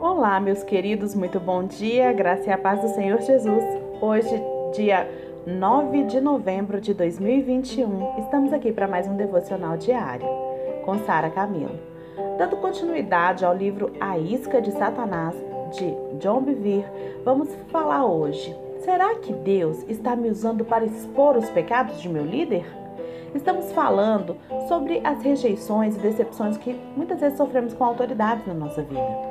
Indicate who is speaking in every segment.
Speaker 1: Olá, meus queridos, muito bom dia, graça e a paz do Senhor Jesus. Hoje, dia 9 de novembro de 2021, estamos aqui para mais um devocional diário com Sara Camilo. Dando continuidade ao livro A Isca de Satanás, de John Bevere, vamos falar hoje. Será que Deus está me usando para expor os pecados de meu líder? Estamos falando sobre as rejeições e decepções que muitas vezes sofremos com autoridades na nossa vida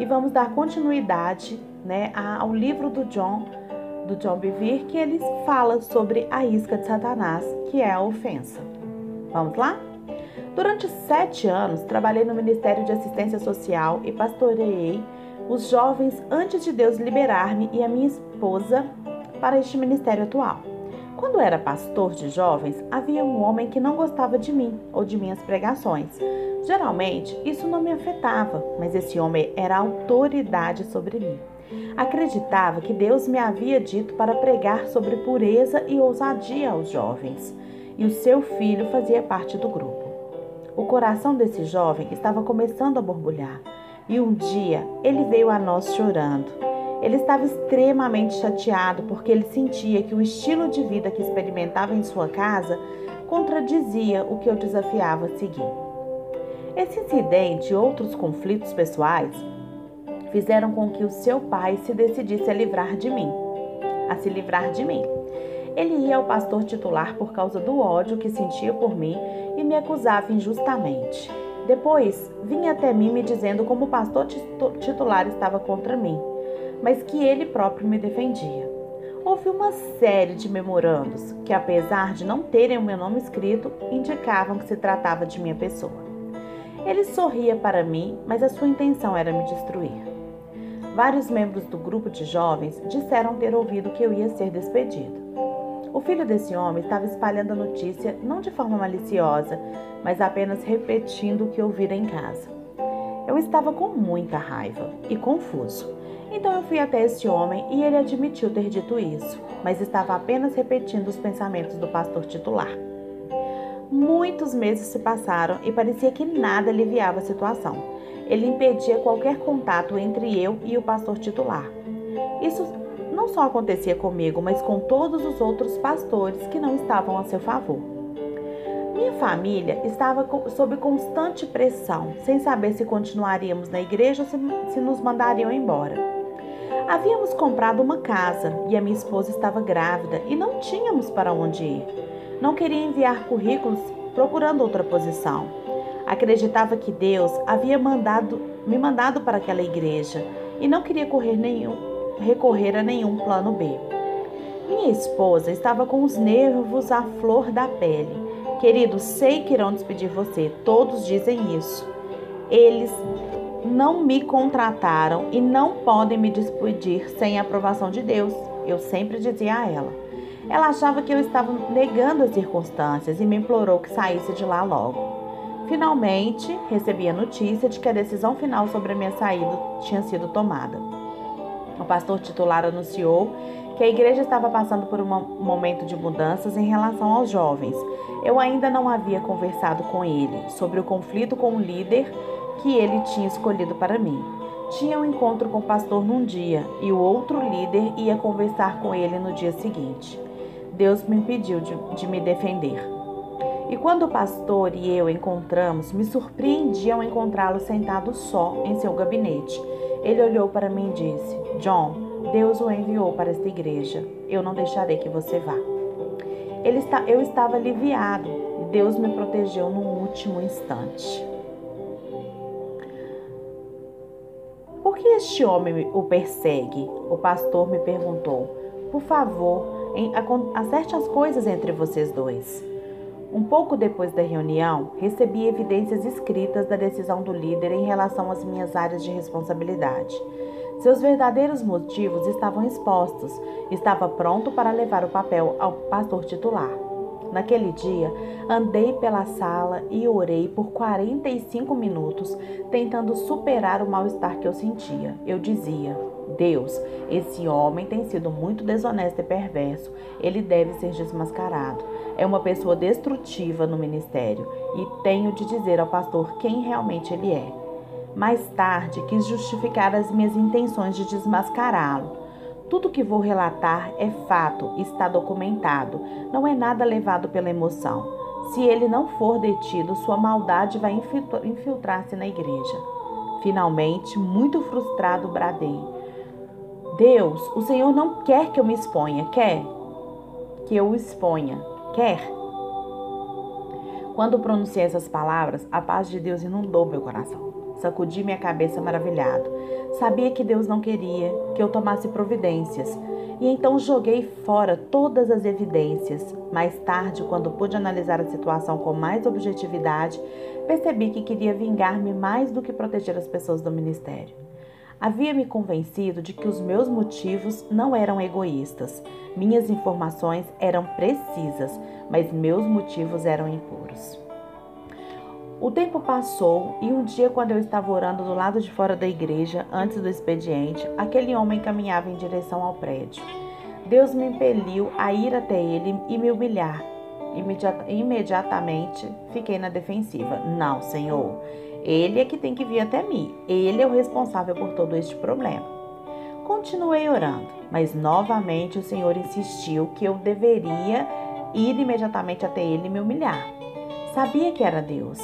Speaker 1: e vamos dar continuidade né, ao livro do John, do John Bevere, que ele fala sobre a isca de Satanás, que é a ofensa. Vamos lá? Durante sete anos, trabalhei no Ministério de Assistência Social e pastoreei os jovens antes de Deus liberar-me e a minha esposa para este ministério atual. Quando era pastor de jovens, havia um homem que não gostava de mim ou de minhas pregações. Geralmente, isso não me afetava, mas esse homem era autoridade sobre mim. Acreditava que Deus me havia dito para pregar sobre pureza e ousadia aos jovens, e o seu filho fazia parte do grupo. O coração desse jovem estava começando a borbulhar, e um dia ele veio a nós chorando. Ele estava extremamente chateado porque ele sentia que o estilo de vida que experimentava em sua casa contradizia o que eu desafiava a seguir. Esse incidente e outros conflitos pessoais fizeram com que o seu pai se decidisse a livrar de mim, a se livrar de mim. Ele ia ao pastor titular por causa do ódio que sentia por mim e me acusava injustamente. Depois, vinha até mim me dizendo como o pastor titular estava contra mim mas que ele próprio me defendia. Houve uma série de memorandos que, apesar de não terem o meu nome escrito, indicavam que se tratava de minha pessoa. Ele sorria para mim, mas a sua intenção era me destruir. Vários membros do grupo de jovens disseram ter ouvido que eu ia ser despedido. O filho desse homem estava espalhando a notícia não de forma maliciosa, mas apenas repetindo o que ouvira em casa. Eu estava com muita raiva e confuso. Então eu fui até esse homem e ele admitiu ter dito isso, mas estava apenas repetindo os pensamentos do pastor titular. Muitos meses se passaram e parecia que nada aliviava a situação. Ele impedia qualquer contato entre eu e o pastor titular. Isso não só acontecia comigo, mas com todos os outros pastores que não estavam a seu favor. Minha família estava sob constante pressão, sem saber se continuaríamos na igreja ou se, nos mandariam embora. Havíamos comprado uma casa e a minha esposa estava grávida e não tínhamos para onde ir. Não queria enviar currículos procurando outra posição. Acreditava que Deus havia mandado, me mandado para aquela igreja e não queria nenhum, recorrer a nenhum plano B. Minha esposa estava com os nervos à flor da pele. Querido, sei que irão despedir você, todos dizem isso. Eles não me contrataram e não podem me despedir sem a aprovação de Deus, eu sempre dizia a ela. Ela achava que eu estava negando as circunstâncias e me implorou que saísse de lá logo. Finalmente, recebi a notícia de que a decisão final sobre a minha saída tinha sido tomada. O pastor titular anunciou que a igreja estava passando por um momento de mudanças em relação aos jovens. Eu ainda não havia conversado com ele sobre o conflito com o líder que ele tinha escolhido para mim. Tinha um encontro com o pastor num dia e o outro líder ia conversar com ele no dia seguinte. Deus me impediu de, de me defender. E quando o pastor e eu encontramos, me surpreendi ao encontrá-lo sentado só em seu gabinete. Ele olhou para mim e disse: John, Deus o enviou para esta igreja. Eu não deixarei que você vá. Ele está, eu estava aliviado e Deus me protegeu no último instante. Por que este homem o persegue? O pastor me perguntou. Por favor, acerte as coisas entre vocês dois. Um pouco depois da reunião, recebi evidências escritas da decisão do líder em relação às minhas áreas de responsabilidade. Seus verdadeiros motivos estavam expostos. Estava pronto para levar o papel ao pastor titular. Naquele dia, andei pela sala e orei por 45 minutos, tentando superar o mal-estar que eu sentia. Eu dizia: Deus, esse homem tem sido muito desonesto e perverso. Ele deve ser desmascarado. É uma pessoa destrutiva no ministério e tenho de dizer ao pastor quem realmente ele é. Mais tarde, quis justificar as minhas intenções de desmascará-lo. Tudo que vou relatar é fato, está documentado, não é nada levado pela emoção. Se ele não for detido, sua maldade vai infiltrar-se na igreja. Finalmente, muito frustrado, bradei: Deus, o Senhor não quer que eu me exponha, quer que eu o exponha, quer. Quando pronunciei essas palavras, a paz de Deus inundou meu coração. Sacudi minha cabeça maravilhado. Sabia que Deus não queria que eu tomasse providências e então joguei fora todas as evidências. Mais tarde, quando pude analisar a situação com mais objetividade, percebi que queria vingar-me mais do que proteger as pessoas do ministério. Havia me convencido de que os meus motivos não eram egoístas. Minhas informações eram precisas, mas meus motivos eram impuros. O tempo passou e um dia, quando eu estava orando do lado de fora da igreja, antes do expediente, aquele homem caminhava em direção ao prédio. Deus me impeliu a ir até ele e me humilhar. imediatamente fiquei na defensiva. Não, Senhor, ele é que tem que vir até mim. Ele é o responsável por todo este problema. Continuei orando, mas novamente o Senhor insistiu que eu deveria ir imediatamente até ele e me humilhar. Sabia que era Deus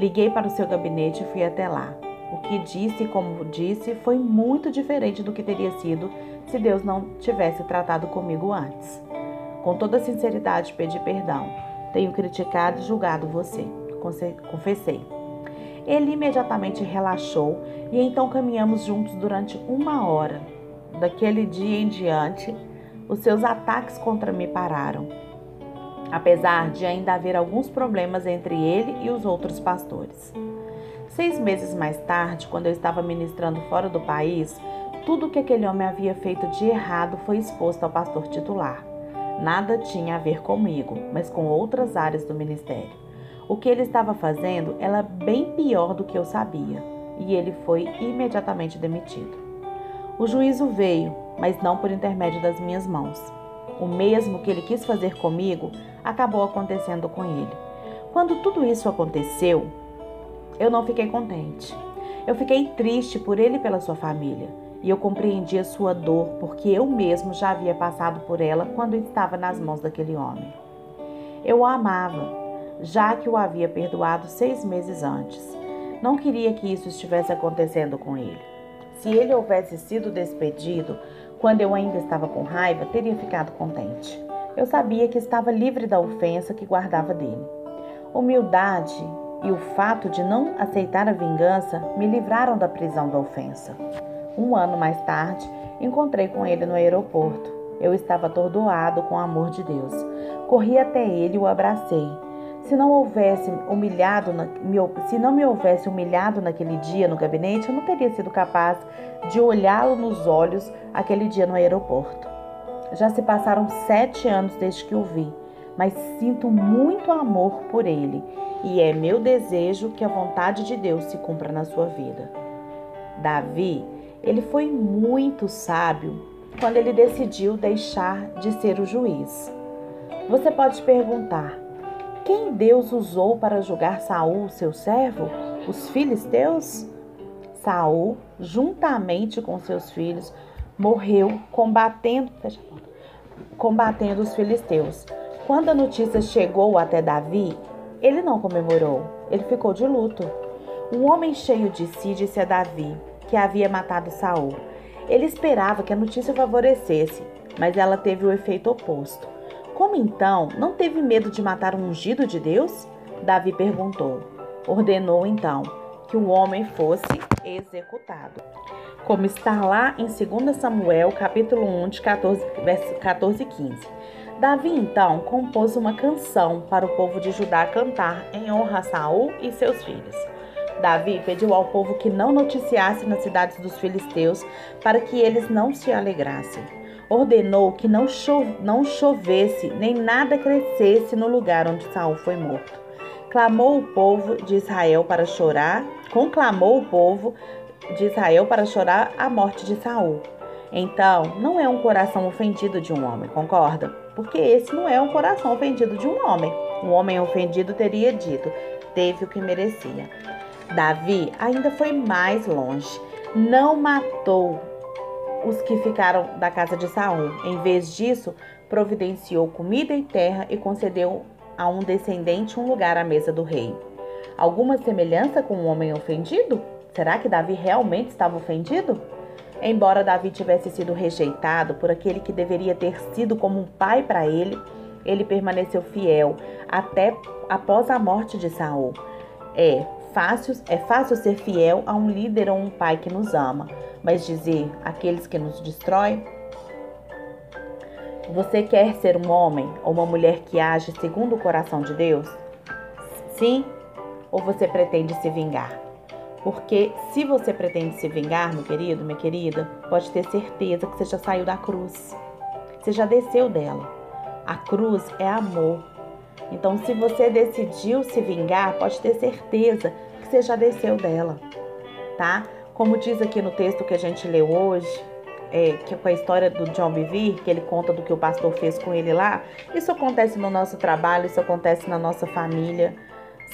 Speaker 1: Liguei para o seu gabinete e fui até lá. O que disse e como disse foi muito diferente do que teria sido se Deus não tivesse tratado comigo antes. Com toda sinceridade pedi perdão. Tenho criticado e julgado você, confessei. Ele imediatamente relaxou e então caminhamos juntos durante uma hora. Daquele dia em diante, os seus ataques contra mim pararam apesar de ainda haver alguns problemas entre ele e os outros pastores. Seis meses mais tarde, quando eu estava ministrando fora do país, tudo o que aquele homem havia feito de errado foi exposto ao pastor titular. Nada tinha a ver comigo, mas com outras áreas do ministério. O que ele estava fazendo era bem pior do que eu sabia, e ele foi imediatamente demitido. O juízo veio, mas não por intermédio das minhas mãos. O mesmo que ele quis fazer comigo acabou acontecendo com ele. Quando tudo isso aconteceu, eu não fiquei contente. Eu fiquei triste por ele e pela sua família. E eu compreendi a sua dor, porque eu mesmo já havia passado por ela quando estava nas mãos daquele homem. Eu o amava, já que o havia perdoado seis meses antes. Não queria que isso estivesse acontecendo com ele. Se ele houvesse sido despedido quando eu ainda estava com raiva, teria ficado contente eu sabia que estava livre da ofensa que guardava dele. Humildade e o fato de não aceitar a vingança me livraram da prisão da ofensa. Um ano mais tarde, encontrei com ele no aeroporto. Eu estava atordoado com o amor de Deus. Corri até ele e o abracei. Se não houvesse humilhado, se não me houvesse humilhado naquele dia no gabinete, eu não teria sido capaz de olhá-lo nos olhos aquele dia no aeroporto. Já se passaram sete anos desde que o vi, mas sinto muito amor por ele e é meu desejo que a vontade de Deus se cumpra na sua vida. Davi, ele foi muito sábio quando ele decidiu deixar de ser o juiz. Você pode perguntar: quem Deus usou para julgar Saul, seu servo? Os filisteus? Saul, juntamente com seus filhos, morreu combatendo, combatendo os filisteus. Quando a notícia chegou até Davi, ele não comemorou, ele ficou de luto. Um homem cheio de si disse a Davi que havia matado Saul. Ele esperava que a notícia favorecesse, mas ela teve o efeito oposto. Como então não teve medo de matar um ungido de Deus? Davi perguntou. Ordenou então que o homem fosse executado como está lá em 2 Samuel, capítulo 1, de 14, 14 e 15. Davi então compôs uma canção para o povo de Judá cantar em honra a Saul e seus filhos. Davi pediu ao povo que não noticiasse nas cidades dos filisteus para que eles não se alegrassem. Ordenou que não, chove, não chovesse nem nada crescesse no lugar onde Saul foi morto. Clamou o povo de Israel para chorar, conclamou o povo de Israel para chorar a morte de Saul. Então, não é um coração ofendido de um homem, concorda? Porque esse não é um coração ofendido de um homem. Um homem ofendido teria dito: teve o que merecia. Davi ainda foi mais longe. Não matou os que ficaram da casa de Saul. Em vez disso, providenciou comida e terra e concedeu a um descendente um lugar à mesa do rei. Alguma semelhança com um homem ofendido? Será que Davi realmente estava ofendido? Embora Davi tivesse sido rejeitado por aquele que deveria ter sido como um pai para ele, ele permaneceu fiel até após a morte de Saul. É fácil, é fácil ser fiel a um líder ou um pai que nos ama, mas dizer aqueles que nos destrói você quer ser um homem ou uma mulher que age segundo o coração de Deus? Sim? Ou você pretende se vingar? Porque se você pretende se vingar, meu querido, minha querida, pode ter certeza que você já saiu da cruz. Você já desceu dela. A cruz é amor. Então, se você decidiu se vingar, pode ter certeza que você já desceu dela, tá? Como diz aqui no texto que a gente leu hoje, é, que com a história do John Bevere, que ele conta do que o pastor fez com ele lá, isso acontece no nosso trabalho, isso acontece na nossa família,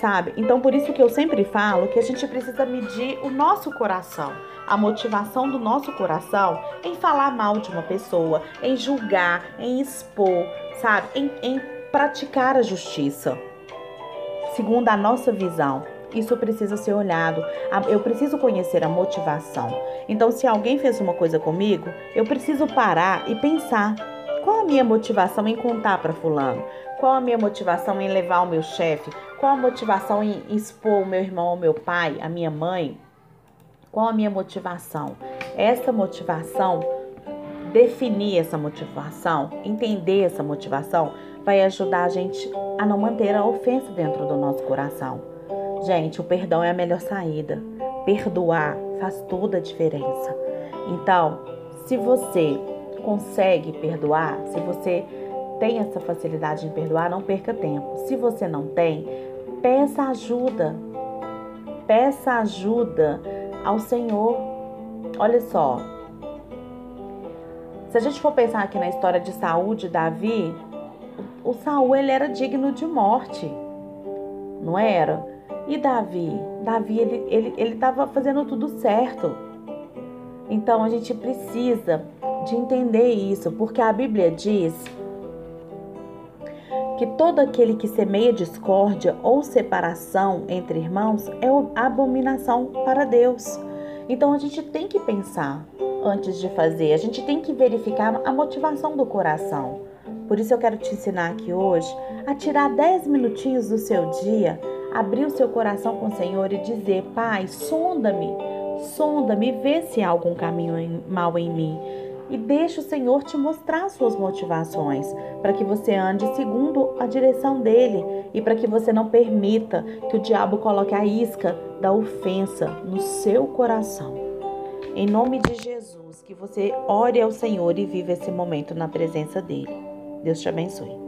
Speaker 1: sabe? Então por isso que eu sempre falo que a gente precisa medir o nosso coração, a motivação do nosso coração em falar mal de uma pessoa, em julgar, em expor, sabe? Em, em praticar a justiça, segundo a nossa visão. Isso precisa ser olhado. Eu preciso conhecer a motivação. Então, se alguém fez uma coisa comigo, eu preciso parar e pensar: qual a minha motivação em contar para Fulano? Qual a minha motivação em levar o meu chefe? Qual a motivação em expor o meu irmão, o meu pai, a minha mãe? Qual a minha motivação? Essa motivação, definir essa motivação, entender essa motivação, vai ajudar a gente a não manter a ofensa dentro do nosso coração. Gente, o perdão é a melhor saída. Perdoar faz toda a diferença. Então, se você consegue perdoar, se você tem essa facilidade em perdoar, não perca tempo. Se você não tem, peça ajuda. Peça ajuda ao Senhor. Olha só. Se a gente for pensar aqui na história de Saúl, de Davi, o Saul ele era digno de morte. Não era? E Davi? Davi, ele estava ele, ele fazendo tudo certo. Então a gente precisa de entender isso, porque a Bíblia diz que todo aquele que semeia discórdia ou separação entre irmãos é abominação para Deus. Então a gente tem que pensar antes de fazer, a gente tem que verificar a motivação do coração. Por isso eu quero te ensinar aqui hoje a tirar 10 minutinhos do seu dia abrir o seu coração com o Senhor e dizer: Pai, sonda-me, sonda-me, vê se há algum caminho mal em mim. E deixa o Senhor te mostrar suas motivações, para que você ande segundo a direção dele e para que você não permita que o diabo coloque a isca da ofensa no seu coração. Em nome de Jesus, que você ore ao Senhor e viva esse momento na presença dele. Deus te abençoe.